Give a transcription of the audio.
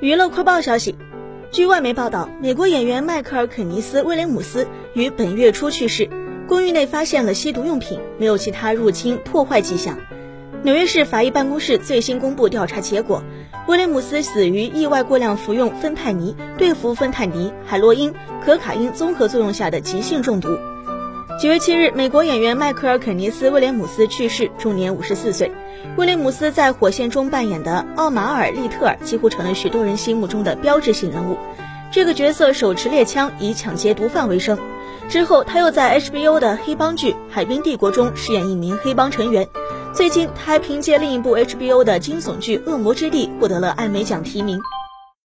娱乐快报消息，据外媒报道，美国演员迈克尔·肯尼斯·威廉姆斯于本月初去世，公寓内发现了吸毒用品，没有其他入侵破坏迹象。纽约市法医办公室最新公布调查结果，威廉姆斯死于意外过量服用芬太尼、对氟芬太尼、海洛因、可卡因综合作用下的急性中毒。九月七日，美国演员迈克尔·肯尼斯·威廉姆斯去世，终年五十四岁。威廉姆斯在《火线》中扮演的奥马尔·利特尔几乎成了许多人心目中的标志性人物。这个角色手持猎枪，以抢劫毒贩为生。之后，他又在 HBO 的黑帮剧《海滨帝国》中饰演一名黑帮成员。最近，他还凭借另一部 HBO 的惊悚剧《恶魔之地》获得了艾美奖提名。